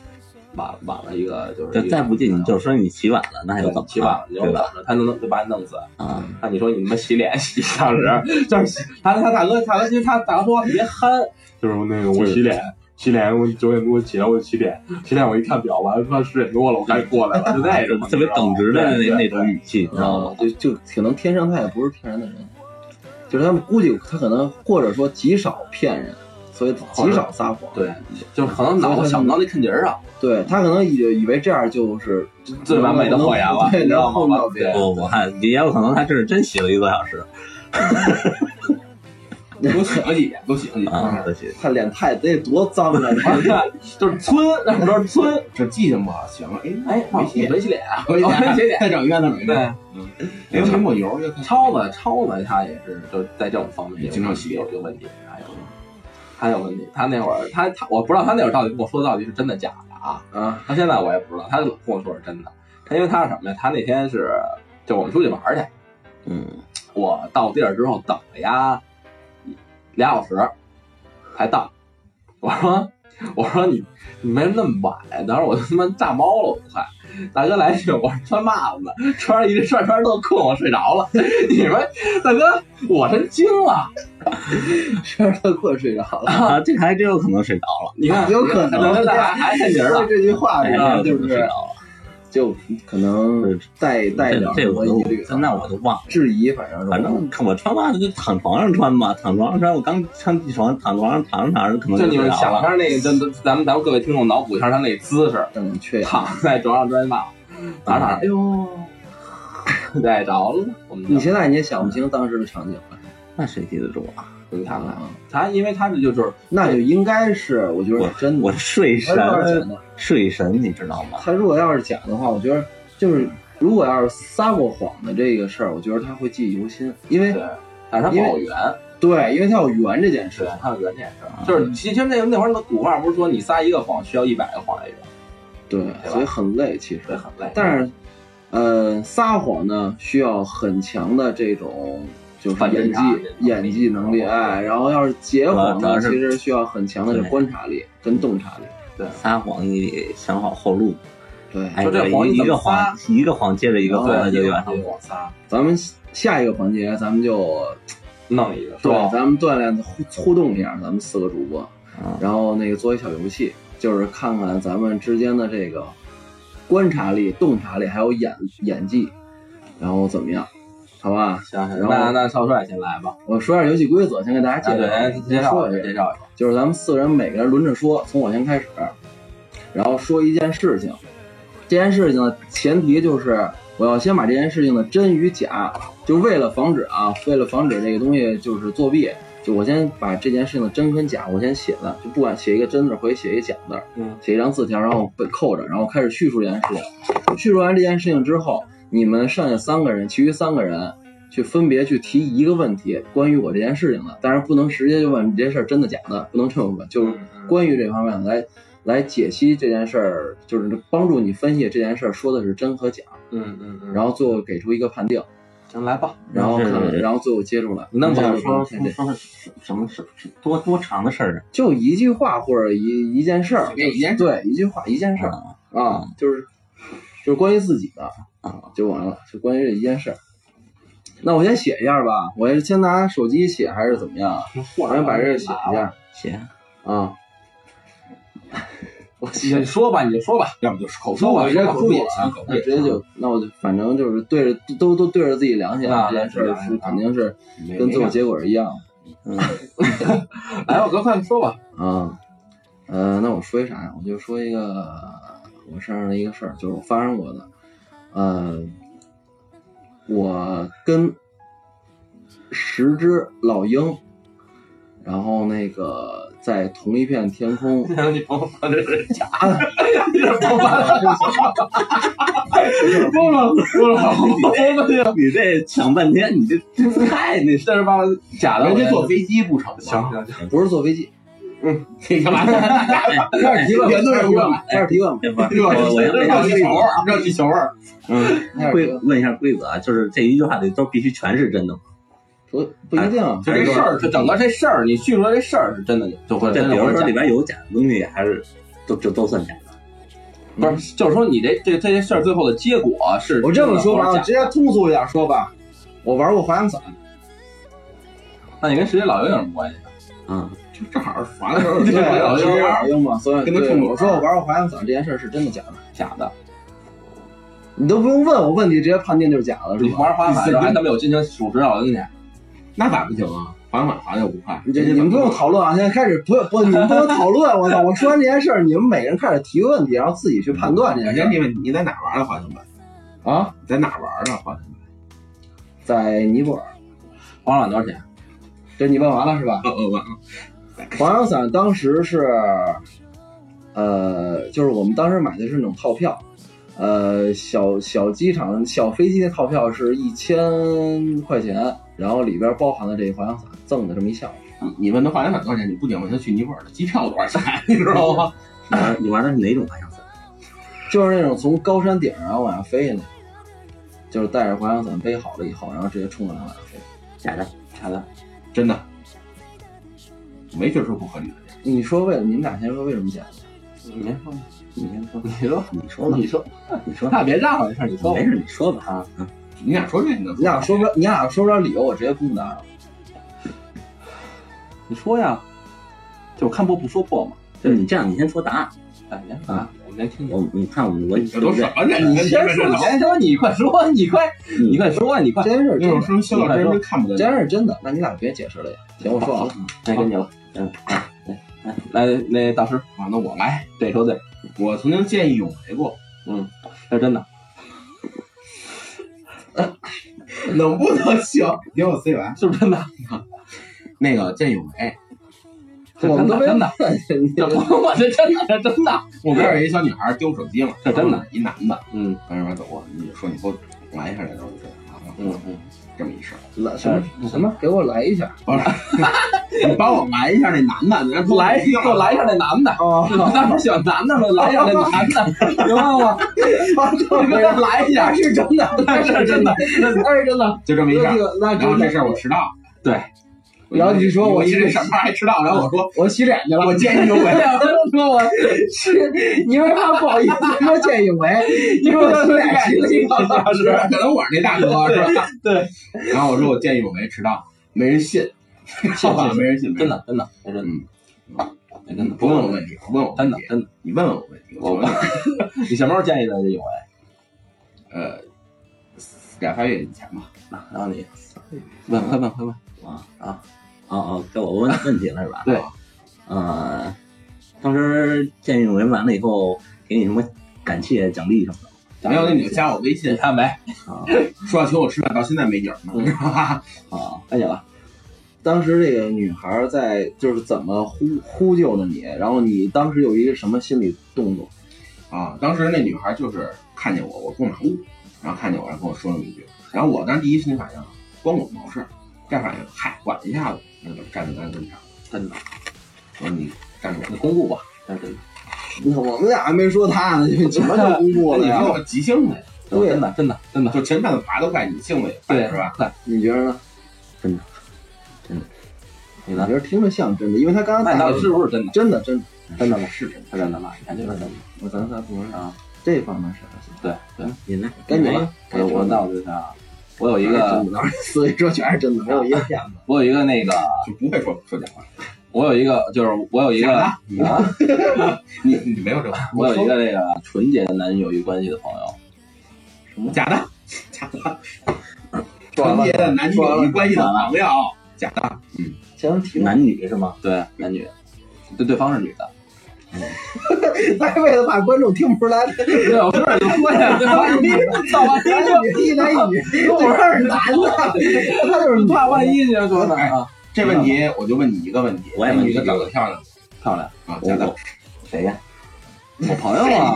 晚晚了一个就是就再不济你就说你起晚了，那又怎么起晚了，你对吧？就等着他能就把你弄死。啊，那你说你他妈洗脸洗一小时，就是洗他他大哥大哥，其实他大哥说话特别憨，就是那个我洗脸。洗脸，我九点多起来，我就洗脸，洗脸我一看表，完了他妈十点多了，我赶紧过来了，就那种 特别耿直的那那种语气，你知道吗？就就可能天生他也不是骗人的人，就是他们估计他可能或者说极少骗人，所以极少撒谎。对，就是可能脑子想不到那坑节儿上，对他可能以以为这样就是最完美的谎言了，对，你知道吗。不，我看也有可能他这是真洗了一个多小时 多洗了几遍，多洗了几遍。啊，可惜他脸太得多脏啊！就是村，那时候村，这记性不好，行了，哎哎，没洗没洗脸啊，没洗脸。再整一遍，再整一对遍。，嗯，哎，没抹油就超子，超子他也是，就在这种方面经常洗有有问题，他有问题。他那会儿，他他，我不知道他那会儿到底跟我说的到底是真的假的啊？嗯，他现在我也不知道，他跟我说是真的。他因为他是什么呀？他那天是就我们出去玩去，嗯，我到地儿之后等了呀俩小时，才到。我说我说你你为什么那么晚呀？当时我他妈炸毛了，我都快。大哥来一句，我是穿袜子呢，穿着一穿穿特困，我睡着了。你们大哥，我真惊了。穿着特困睡着了，啊，这还真有可能睡着了。你看，有可能 咱俩还看节儿了。这句话是着了。就可能带带点这这我疑虑，那我都忘了。质疑，反正反正看我穿袜子就躺床上穿嘛，躺床上穿。我刚上起床，躺床上躺着躺着，可能就你们睡着了想象那个，咱咱们咱们各位听众脑补一下他那姿势，嗯确躺在床上穿袜，躺着躺着，哎呦，赖着了。我们你现在你也想不清当时的场景了，那谁记得住啊？你看看啊，他，因为他这就是那就应该是，我觉得我真的。我睡神，睡神，你知道吗？他如果要是假的话，我觉得就是如果要是撒过谎的这个事儿，我觉得他会记忆犹新，因为对，但是他不好圆，对，因为他有圆这件事。对，，他有圆这件事儿，就是其实那那会儿那个古话不是说你撒一个谎需要一百个谎来圆，对，吧？所以很累，其实。很累。但是，呃，撒谎呢需要很强的这种就是演技演技能力，哎，然后要是结谎呢，其实需要很强的这观察力跟洞察力。对撒谎你得想好后路，对，哎，就这谎你一个谎一个谎接着一个谎，那就往撒，咱们下一个环节，咱们就弄一个，对，咱们锻炼互互动一下，咱们四个主播，啊。然后那个做一小游戏，就是看看咱们之间的这个观察力、洞察力，还有演演技，然后怎么样？好吧，行行，那那少帅先来吧。我说下游戏规则，先给大家啊，介绍，一下，介绍一下，说一下，介绍一下。就是咱们四个人每个人轮着说，从我先开始，然后说一件事情。这件事情的前提就是我要先把这件事情的真与假，就为了防止啊，为了防止这个东西就是作弊，就我先把这件事情的真跟假我先写了，就不管写一个真字或者写一个假字，嗯，写一张字条，然后被扣着，然后开始叙述这件事情。叙述完这件事情之后，你们剩下三个人，其余三个人去分别去提一个问题，关于我这件事情的，但是不能直接就问这件事儿真的假的，不能这么问，就是关于这方面来来解析这件事儿，就是帮助你分析这件事儿说的是真和假，嗯嗯嗯，然后最后给出一个判定，行来吧，然后看看，然后最后接出来。你那么想说这说说是什么多多长的事儿就一句话或者一一件事儿，一件对，一句话一件事儿啊？啊，就是就是关于自己的啊，就完了，就关于这一件事儿。那我先写一下吧，我是先拿手机写还是怎么样？我先把这个写一下写啊。我你说吧，你就说吧，要不就是口述吧我觉得说吧口述也行，那。直接就，那我就反正就是对着都都对着自己良心啊这件事儿是肯定是跟最后结果是一样嗯，来吧，哥快说吧。啊。呃，那我说一啥呀？我就说一个我身上的一个事儿，就是我发生过的。呃，我跟十只老鹰，然后那个在同一片天空，你甭说这是假的，你这甭把不了不了，你这抢 半天，你这这太那这是把假的，人家坐飞机不成吗？行行行，不是坐飞机。你干嘛？开始提问，原对开始提问，开始提问，这不是我我先问一下规则，热气球味儿，热气球味儿。嗯，规问一下规则啊，就是这一句话得都必须全是真的吗？不不一定，就这事儿，就整个这事儿，你叙述这事儿是真的，就会这比如说里边有假的东西，还是都就都算假的？不是，就是说你这这这些事儿最后的结果是我这么说吧，直接通俗一点说吧，我玩过滑翔伞，那你跟世界老鹰有什么关系？嗯，就正好滑的时候，对，就我是老鹰老鹰嘛，所以对跟他冲着玩我说我玩过滑翔伞这件事是真的假的，假的，你都不用问我问题，直接判定就是假的，是你吧？玩滑板的时候还他妈有心情数十老鹰去，那咋不行啊？滑板滑的又不快，你这你们不用讨论啊，现在开始不不，你们不用讨论，我操！我说完这件事儿，你们每个人开始提问题，然后自己去判断这件事儿首先你问你在哪玩的滑翔板？啊。在哪玩的滑翔板？在尼泊尔，滑板多少钱？这你问完了是吧？哦哦完了，滑翔伞当时是，呃，就是我们当时买的是那种套票，呃，小小机场小飞机的套票是一千块钱，然后里边包含了这个滑翔伞赠的这么一项目。你你问他滑翔伞多少钱？你不仅问他去尼泊尔的机票多少钱，你知道吗？你玩你玩的是哪种滑翔伞？就是那种从高山顶上往下飞的那种，就是带着滑翔伞背好了以后，然后直接冲着往下飞。假的，假的，真的，没觉得说不合理的点。你说为了你们俩先说为什么剪？你先说，你先说，你说，你说吧，你说，你说，那别让了，这事你说没。事，你说吧啊。嗯你俩说这个你俩说不了，你俩说不了理由，我直接公答了。你说呀，就看破不说破嘛。就是你这样，你先说答案。哎，你先啊，我先听听。我你看我我这都什么人？你先说，你先说，你快说，你快，你快说，你快这。件事那种真的，说肖老师真看不得这件事真的，那你俩别解释了呀。行，我说完了。该跟你了。嗯，来，那大师，啊，那我来。对说对，我曾经见义勇为过，嗯，这是真的，能不能行？给我 C 完。是不是真的？那个见义勇为，这我们都没真的，我这真的，这真的，我边有一小女孩丢手机了，这真的，一男的，嗯往那边走过，你说你给我拦一下来着，嗯嗯，这么一事儿。来什么什么？给我来一下。不是，你帮我来一下那男的，你让他来，给我来一下那男的，哦，我当时选男的了，来一下那男的，明白吗？你给他来一下，是真的，那是真的，那是真的。就这么一事儿。那然后这事儿我迟到，对，然后你说我我这什么还迟到，然后我说我洗脸去了。我见义勇为，说我是你为怕不好意思说见义勇为？因为我洗脸洗了一个小时。是可能我是那大哥是吧？对。然后我说我见义勇为迟到，没人信，信好吧没人信，真的，真的，这真的，嗯，真的，不问我问题，不问我，真的真的，你问问我问题，我问，你什么时候建议的这勇为？呃，两仨月以前吧，然后你问，快问，快问，啊啊哦哦，该我问问题了是吧？对。呃，当时见义勇为完了以后，给你什么感谢奖励什么的？没有那你就加我微信，看没？啊说要请我吃饭，到现在没影儿呢？啊，看见了，当时这个女孩在就是怎么呼呼救的你，然后你当时有一个什么心理动作？啊，当时那女孩就是看见我，我过马路，然后看见我，然后跟我说那么一句，然后我当时第一心反应，关我毛事儿，第二反应，嗨，管一下子，那就站在咱跟前，真的，我说你站住，你公布吧，这是真的，那我们俩还没说他呢，就什么就公布了呀？你说我急性子呀，对真的，真的，真的，就前面的爬都快，你性子也快对，是吧？？快，你觉得呢？真的，真的你呢？我觉得听着像真的，因为他刚刚打的底是不是真的？真的真的，真的吗？是真的，是真的吗？你看这个真的，我咱仨不是啊，这方面是对对，你呢？该你了。我我那我就想，我有一个，的，所以说全是真的，没有一个骗子。我有一个那个，就不会说说假话，我有一个，就是我有一个，啊，你你没有这个，我有一个那个纯洁的男女友谊关系的朋友，什么假的，假的，纯洁的男女友谊关系的朋友，假的，行，提。男女是吗？对，男女，对，对方是女的，为了怕观众听不出来，对，我说就说呀，对方是女，一男一女，我说是男的，他就是怕万一你要说呢啊，这问题我就问你一个问题，我也问你女的长得漂亮漂亮，啊，假的我，谁呀？我朋友啊，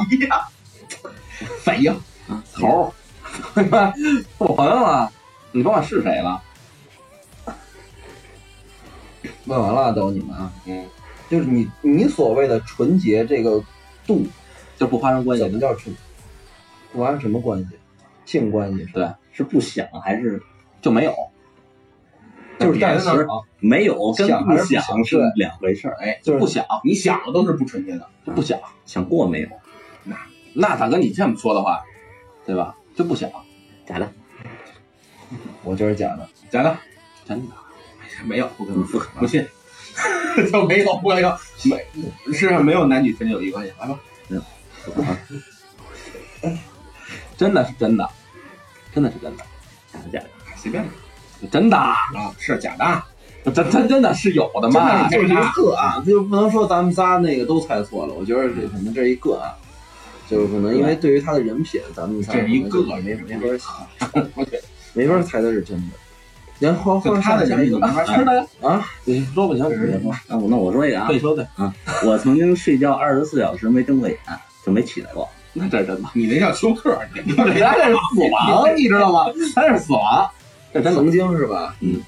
反应头儿，我朋友啊，你甭管是谁了，问完了都你们啊，嗯，就是你你所谓的纯洁这个度，就不发生关系的，怎么叫纯？不发生什么关系？性关系是？对，是不想还是就没有，就是暂时没有？跟想不想是两回事儿。哎，就是不想，你想的都是不纯洁的，就不想，想过没有？那那大哥你这么说的话，对吧？就不想，假的，我就是假的。假的，真的，没有，不可能，不不信，就没有，不可能，没，世上没有男女纯洁友谊关系，来吧，真的是真的，真的是真的，假的假的。随便吧真的，啊，是假的，真真真的是有的嘛？就是一个个案，就不能说咱们仨那个都猜错了。我觉得这可能这一个啊，就是可能因为对于他的人品，咱们仨这一个没没法对，没法猜他是真的。然后就他的人品就没法真的呀？啊，你说不行，那我那我说一个啊对，，说对，我曾经睡觉二十四小时没睁过眼，就没起来过。那这是真的，你那叫休克，你他这是死亡，你知道吗？他这是死亡，这真曾经是吧？嗯，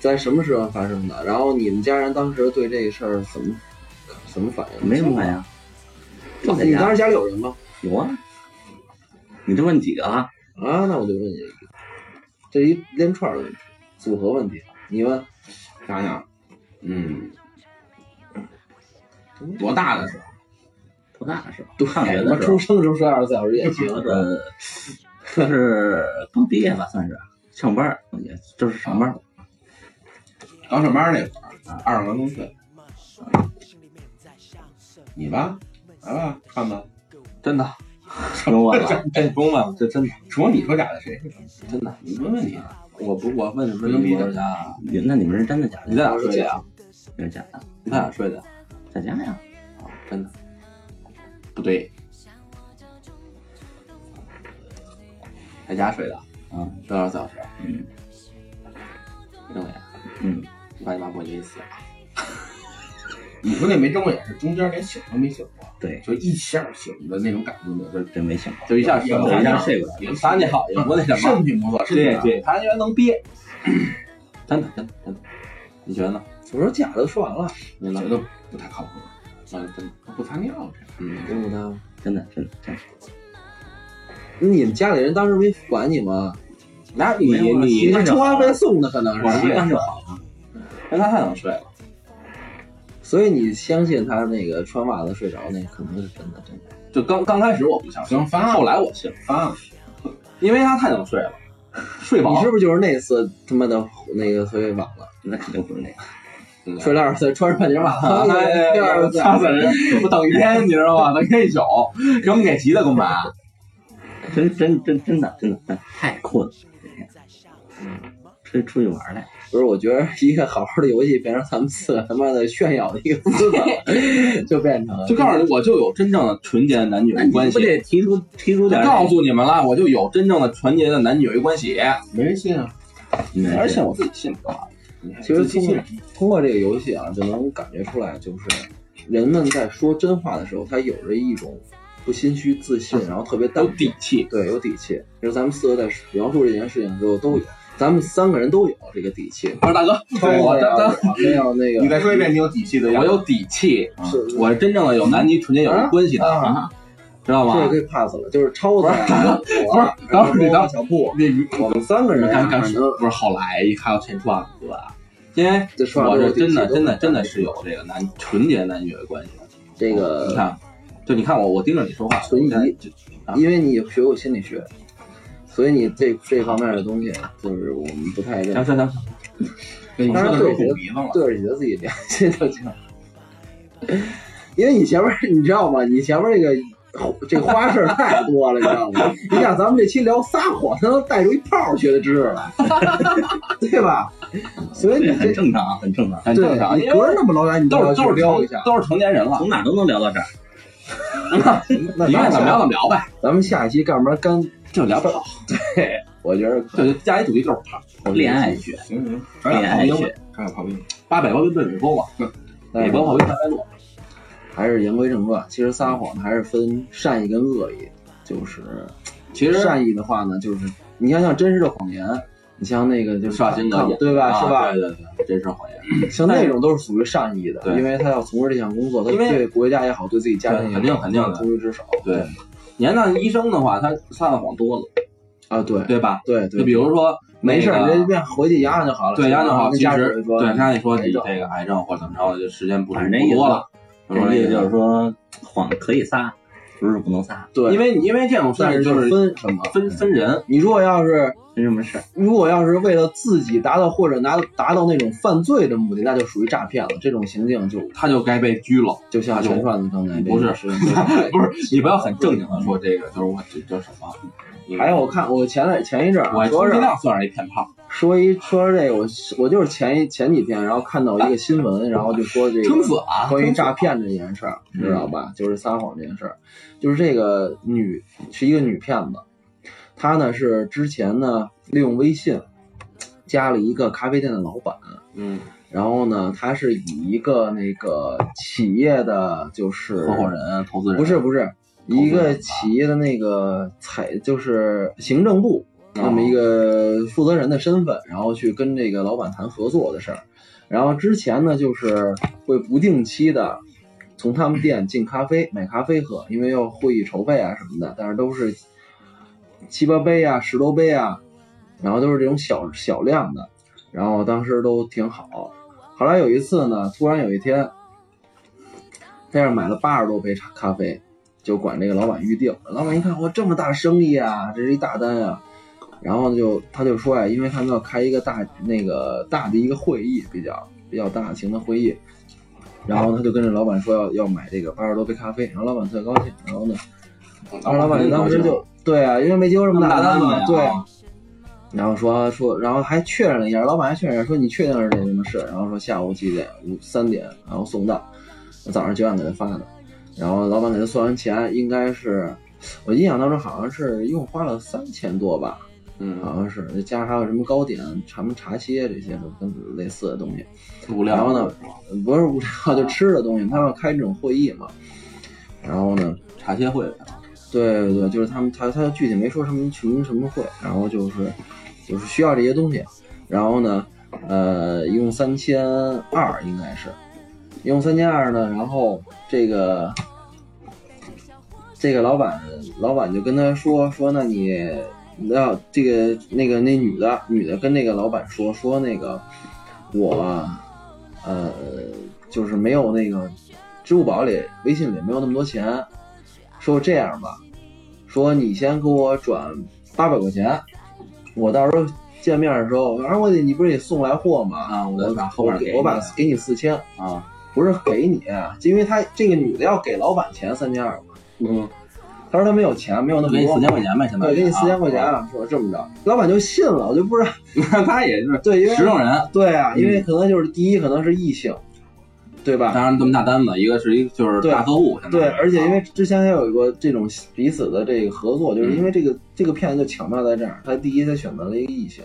在什么时候发生的？然后你们家人当时对这个事儿怎么怎么反应？没什么反应。你当时家里有人吗？有啊。你这问几个啊？啊，那我就问你一个，这一连串的问题，组合问题，你问。想想，嗯，多大的时候？多大的时候？上学他妈的时候出，生时候睡二十四小时夜行？呃，就是刚毕业吧，算是上班儿，也就是上班儿。刚上班那会儿，二十多公岁。你吧，来吧，看吧。真的，说我了，这不用问了，这真的除了你说假的，谁是真的？真的，你问问你，我不我问什么不能逼着家？那你们是真的假的？你在哪睡的呀？这是假的，你在哪睡的？在家呀。啊，真的，不对，在家睡的，啊，睡二十四小时，嗯睁眼，嗯，把你妈给我给死了。你说那没睁过眼是中间连醒都没醒过，对，就一下醒的那种感觉没有，就是真没醒过，就一下也我一睡了一下下睡过来。也他那好，也不那什么，肾挺不错，对对，他居然能憋，真的真的真的，你觉得呢？我说假的说完了，你呢觉？得不太靠谱，啊，真的，不撒尿这嗯，真不对？真的，真的，真的。你们家里人当时没管你吗？那你你你那充话费送的可能我习惯就好了。那他太能睡了，所以你相信他那个穿袜子睡着那可能是真的，真的。就刚刚开始我不相信，行翻后来我信，翻了，因为他太能睡了，睡饱你是不是就是那次他妈的那个特别晚了，那肯定不是那个。嗯睡了二十岁，穿着半截袜子，第二次操死人！我等一天，你知道吗？等一天一宿，给我们给急的，公妈。真真真真的真的真的太困了，这天，出出去玩来，不是，我觉得一个好好的游戏变成咱们四个他妈的炫耀的一个资本了，就变成了就告诉你，我就有真正的纯洁的男女关系。不得提出提出点告诉你们了，我就有真正的纯洁的男女关系，没人信啊，你而且我自己信就完了。其实通过通过这个游戏啊，就能感觉出来，就是人们在说真话的时候，他有着一种不心虚、自信，然后特别有，底气，对，有底气。就是咱们四个在描述这件事情的时候都有，咱们三个人都有这个底气。不是大哥，我对啊当没有那个，你再说一遍，你有底气的样子，我有底气，是我是真正的有男女纯洁有关系的，啊，知道吗？这个？可以 pass 了，就是超子不是等会儿你等小布，你你我们三个人啊，刚刚是反正不是后来一看到陈川哥啊，因为我这话都有底气真的真的真的是有这个男纯洁男女的关系的。这你看，就你看我我盯着你说话，存疑因为你学过心理学，所以你这这方面的东西就是我们不太认行。行行，跟你说的是狗鼻子了，对着自己良心就行。因为你前面你知道吗？你前面这个这花事儿太多了，你知道吗？你想咱们这期聊撒谎，他能带出一炮学的知识来，对吧？所以你这很这正常，很正常，很正常，你隔着那么老远，你要都是都是撩一下。都是成年人了，从哪都能聊到这儿。那你愿意怎么聊怎么？么聊呗，咱们下一期干嘛干？就聊跑，对，我觉得可以就加一主题就是跑，恋爱学，行行，找恋爱点炮兵吧学，，找点炮兵，八百炮兵对你说嘛，美国炮兵三百多，还是言归正传。其实撒谎还是分善意跟恶意，就是其实善意的话呢，就是你看像真实的谎言，你像那个就是施瓦辛格演对吧？啊是吧？对对对，真是谎言，像那种都是属于善意的，因为他要从事这项工作，他对国家也好，对自己家庭也好，肯定肯定的出于之手。对。你要让医生的话，他撒的谎多了，啊，对对吧？对对，就比如说没事儿，那个你这便回去养养就好了，对，压就好。其实对，他一说你这个癌症或者怎么着，就时间不是反正这意思不多了。这意思就是说，谎可以撒，不是不能撒，对，因为因为这种事但是儿就是分什么？分分人，你如果要是没什么事儿。如果要是为了自己达到或者拿达到那种犯罪的目的，那就属于诈骗了。这种行径就他就该被拘了。就像陈串子刚才这不是，不是，你不要很正经的说这个，就是我这叫什么？还有我看我前两前一阵儿我充说是其量算是一骗炮，说一说这个，我我就是前一前几天，然后看到一个新闻，然后就说这个！关于诈骗这件事儿，嗯知道吧？就是撒谎这件事儿，就是这个女是一个女骗子，她呢是之前呢利用微信加了一个咖啡店的老板，嗯，然后呢，她是以一个那个企业的就是合伙人、投资人不是不是一个企业的那个财就是行政部那么一个负责人的身份，然后去跟这个老板谈合作的事儿。然后之前呢，就是会不定期的从他们店进咖啡买咖啡喝，因为要会议筹备啊什么的，但是都是七八杯啊、十多杯啊，然后都是这种小小量的，然后当时都挺好。后来有一次呢，突然有一天，在这买了八十多杯茶咖啡，就管这个老板预定。老板一看，我这么大生意啊，这是一大单啊。然后就他就说呀、因为他们要开一个大那个大的一个会议，比较比较大型的会议，然后他就跟着老板说要要买这个八十多杯咖啡，然后老板特高兴，然后呢，然后老板当时就对啊，因为没接过这么大单嘛，对啊，然后说说，然后还确认了一下，老板还确认说你确定是这什么事？然后说下午几点？五三点，然后送到，早上九点给他发的，然后老板给他算完钱，应该是我印象当中好像是一共花了三千多吧，嗯，好像是，再加上还有什么糕点、什么茶歇这些的跟类似的东西。无聊。然后呢，不是无聊，就吃的东西，他要开这种会议嘛。然后呢，茶歇会，对对对，就是他们他他具体没说什么群什么会，然后就是就是需要这些东西，然后呢，呃，一共三千二应该是，一共三千二呢，然后这个这个老板老板就跟他说说，那你要这个那个那女的女的跟那个老板说说那个我呃就是没有那个支付宝里微信里没有那么多钱，说这样吧，说你先给我转八百块钱，我到时候见面的时候，反正我得你不是也送来货吗？啊我我把后边给我把给你四千，啊，不是给你，因为他这个女的要给老板钱三千二，嗯，他说他没有钱，没有那么多给你四，千块钱呗，现在对，给你四千块钱，啊，说这么着，老板就信了，我就不知道，他也是对，因为实诚人。对啊，因为嗯可能就是第一可能是异性，对吧？当然这么大单子，一个是一个就是对大客户，对，而且因为啊之前还有过这种彼此的这个合作，就是嗯因为这个、这个骗子就巧妙在这儿，他第一他选择了一个异性，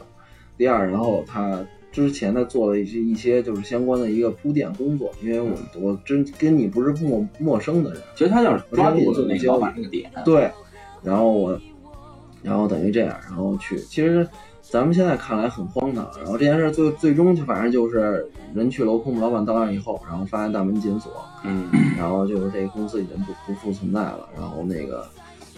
第二，然后他之前呢做了一些一些就是相关的一个铺垫工作，因为我我真跟你不是陌陌生的人，其实他就是抓住了那个老板这个点，对，然后我，然后等于这样，然后去，其实咱们现在看来很荒唐，然后这件事最最终就反正就是人去楼空，老板到那儿以后，然后发现大门紧锁，嗯，然后就是这个公司已经不不复存在了，然后那个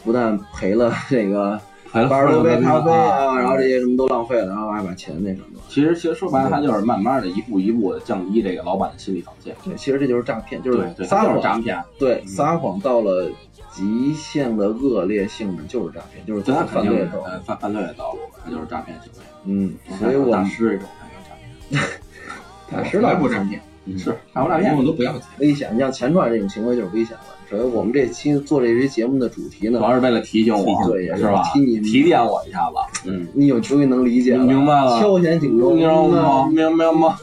不但赔了这个还八十多杯咖啡啊，然后这些。什么都浪费了，然后还把钱那什么了。其实其实说白了，他就是慢慢的一步一步的降低这个老板的心理防线。对，其实这就是诈骗，就是撒谎诈谎，骗，对，嗯撒谎到了极限的恶劣性质就是诈骗，就是对他肯定是犯罪的。呃犯犯罪的道路，他就是诈骗行为。嗯，所以我们大师这种才叫诈骗。大师来不诈骗，嗯是诈不诈骗我？都不要钱。危险，你像钱赚这种行为就是危险了。所以我们这期做这期节目的主题呢主，要是为了提醒我，对也是是吧？提你提点我一下子。嗯，你有终于能理解了，明白了敲响警钟，明白吗？嗯明白吗？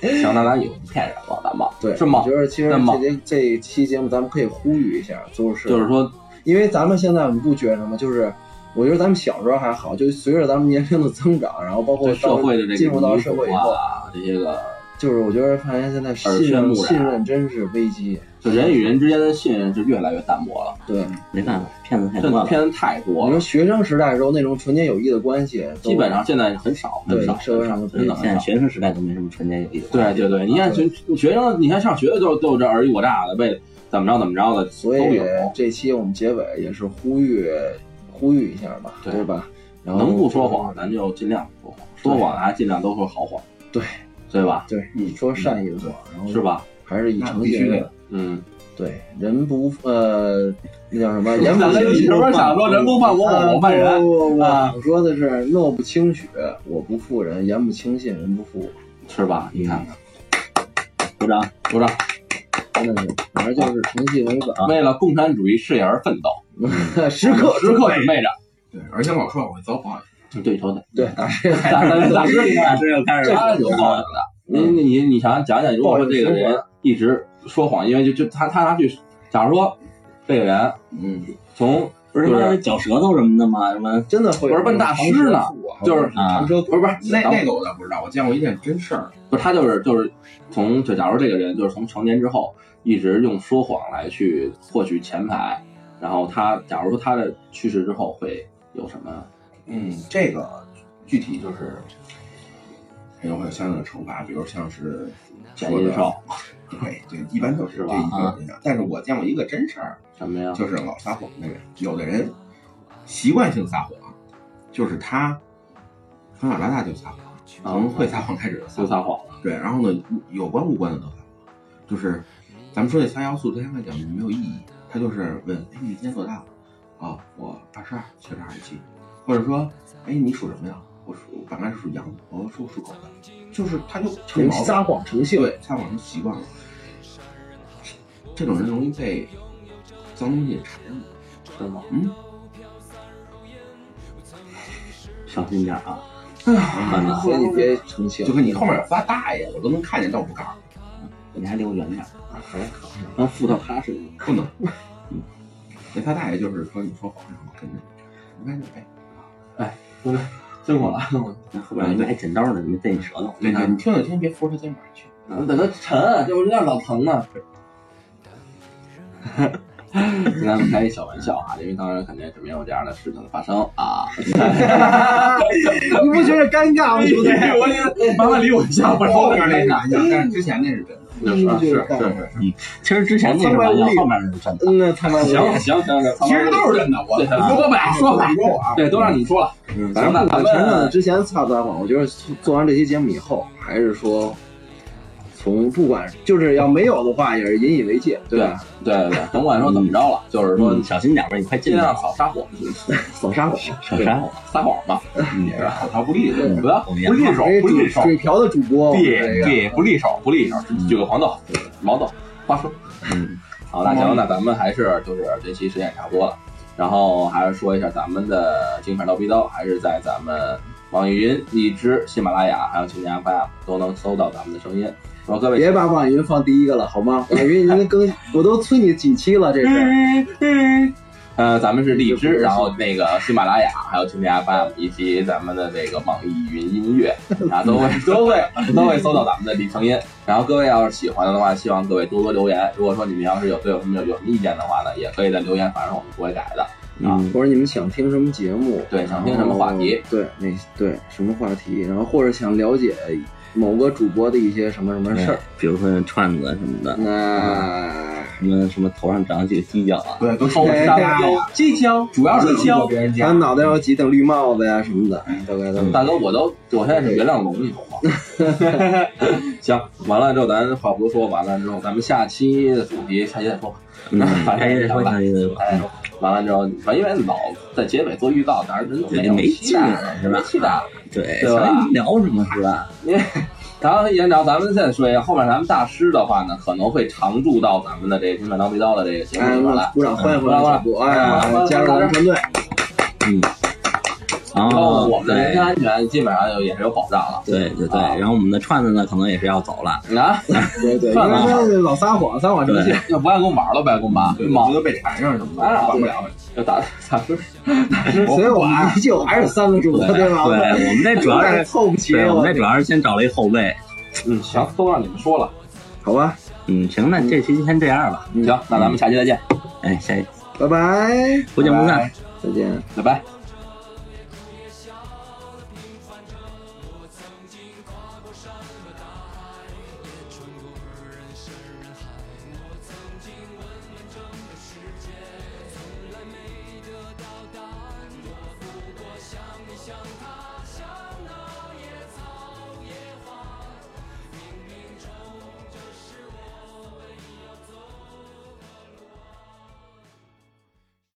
行，那咱以后不骗人了，咱们对，是吗我？觉得其实这这这期节目咱们可以呼吁一下，就是就是说，因为咱们现在我们不觉得吗？就是我觉得咱们小时候还好，就随着咱们年龄的增长，然后包括社会的这个进入到社会以后，啊，这些个，就是我觉得发现现在信任信任真是危机。就人与人之间的信任是越来越淡薄了，对，没办法，骗子太多了。骗子太多了你说，学生时代的时候那种纯洁友谊的关系，基本上现在很少，很少，社会上都真的。现在学生时代都没什么纯洁友谊的对关系。对对，你看学学生，你看上学的都都有这尔虞我诈的，为怎么着怎么着的所以。这期我们结尾也是呼吁呼吁一下吧，对对吧？然后能不说谎，咱就尽量不说谎；说谎啊，尽量都说好谎，对对吧？对，你说善意的谎，然后是？吧？还是以诚信的嗯，对，人不呃，那叫什么？言不轻许是不是想说人不犯我，我我犯人？我说的是诺不轻许，我不负人；言不轻信，人不负我。是吧？你看看，鼓掌。鼓掌，真的是，反正就是诚信为本，为了共产主义事业而奋斗，时刻时刻准备着。对，而且老说我会遭报应。对头的，对大师大师大师，又 开始他 有报应的。你你你想想讲讲，如果说这个人一直说谎，因为就就他他拿去，假如说这个人嗯，从不是什么绞舌头什么的吗？什么真的会不是问大师呢就是啊长车不是不是那那个我倒不知道，我见过一件真事儿。不是他就是就是从就假如这个人就是从成年之后一直用说谎来去获取钱财，然后他假如说他的去世之后会有什么？嗯，这个具体就是肯定会有相应的惩罚，比如像是减阴寿对对，一般都是这一。但是我见过一个真事儿，什么呀？就是老撒谎的人，有的人习惯性撒谎，就是他从小到大就撒谎，从会撒谎开始就撒谎。就撒谎了，对，然后呢，有关无关的都撒谎，就是咱们说这三要素对他来讲没有意义，他就是问，哎，你今年多大了？啊，我二十二，确实二十七。或者说，哎，你属什么呀？我属我本来是属羊的，我属属狗的，就是他就成毛撒谎成性，对，撒谎成习惯了。这种人容易被脏东西缠上。是吗？嗯，小心点啊！啊，所以你别成性，就跟你后面有仨大爷，我都能看见，但我不告诉你，你还离我远点儿，让附到他身上。不能。那他大爷就是说你说谎，然后跟着你，你看这哎，辛苦了，那 后边还挨剪刀呢，你带你舌头。对对，你听着听，别扶着肩膀去。我等它沉，这我有点老疼呢。跟咱们开一小玩笑啊，因为当时肯定是没有这样的事情的发生啊。你不觉得尴尬吗，兄弟？我也麻烦离我一下，我后边那是玩笑，但是之前那是真的。是是是嗯，其实之前那是玩笑，后面那是真的。嗯，那他妈行行行行，其实都是真的，我说呗，说吧，说我啊。对，都让你说了。反正不管前阵子之前擦不撒谎，我觉得做完这期节目以后，还是说。从不管就是要没有的话，也是引以为戒，对吧？对对对，甭管说怎么着了，就是说小心点吧，你快尽量少撒谎，少撒谎，少撒谎，撒谎吧，也是口条不利索，不要不利手，不利手，嘴瓢的主播，对对，不利手，不利手，举个黄豆、毛豆、花生，嗯，好，那行，那咱们还是就是这期时间也差不多了，然后还是说一下咱们的京片刀逼刀，还是在咱们网易云、荔枝、喜马拉雅还有蜻蜓 FM 都能搜到咱们的声音。说各位，别把网易云放第一个了，好吗？网易云已经更，我都催你几期了，这是。呃，咱们是荔枝，然后那个喜马拉雅，还有蜻蜓 FM，以及咱们的这个网易云音乐 啊，都会 都会都会搜到咱们的李成音。然后各位要是喜欢的话，希望各位多多留言。如果说你们要是有对有什么有有什么意见的话呢，也可以在留言反正，我们不会改的啊。或者你们想听什么节目？对，想听什么话题？对，那对什么话题？然后或者想了解。某个主播的一些什么什么事儿，比如说串子什么的，那什么什么头上长几个犄角啊？对，都头上有犄角，主要是犄别人家，他脑袋上几顶绿帽子呀什么的，大概都。大哥，我都我现在是原谅龙，你懂吗？行，完了之后咱话不多说，完了之后咱们下期的主题下期再说。嗯，下期再说，下期再说。完了之后，反正因为老在结尾做预告，但是人没期待，是吧？期待，对，对吧？聊什么是吧？因为然后先聊，咱们再说一下后面咱们大师的话呢，可能会常驻到咱们的这个《金麦刀逼刀》的这个节目里面来。鼓掌，欢迎欢迎欢迎！哎，加入咱们团队。嗯。然后我们的人身安全基本上就也是有保障了。对对对，然后我们的串子呢，可能也是要走了。啊，对对，因为老撒谎，撒谎成性，要不爱跟我玩了，不爱跟我玩，毛都被缠上什么的，玩不了。就打打输，所以我们依旧还是三个主播，对吧？对，我们这主要是 凑不齐。我们这主要是先找了一后卫。嗯，行，都让你们说了，好吧？嗯，行，那这期先这样吧。行，那咱们下期再见。哎，下期拜拜，不见不散，再见，拜拜。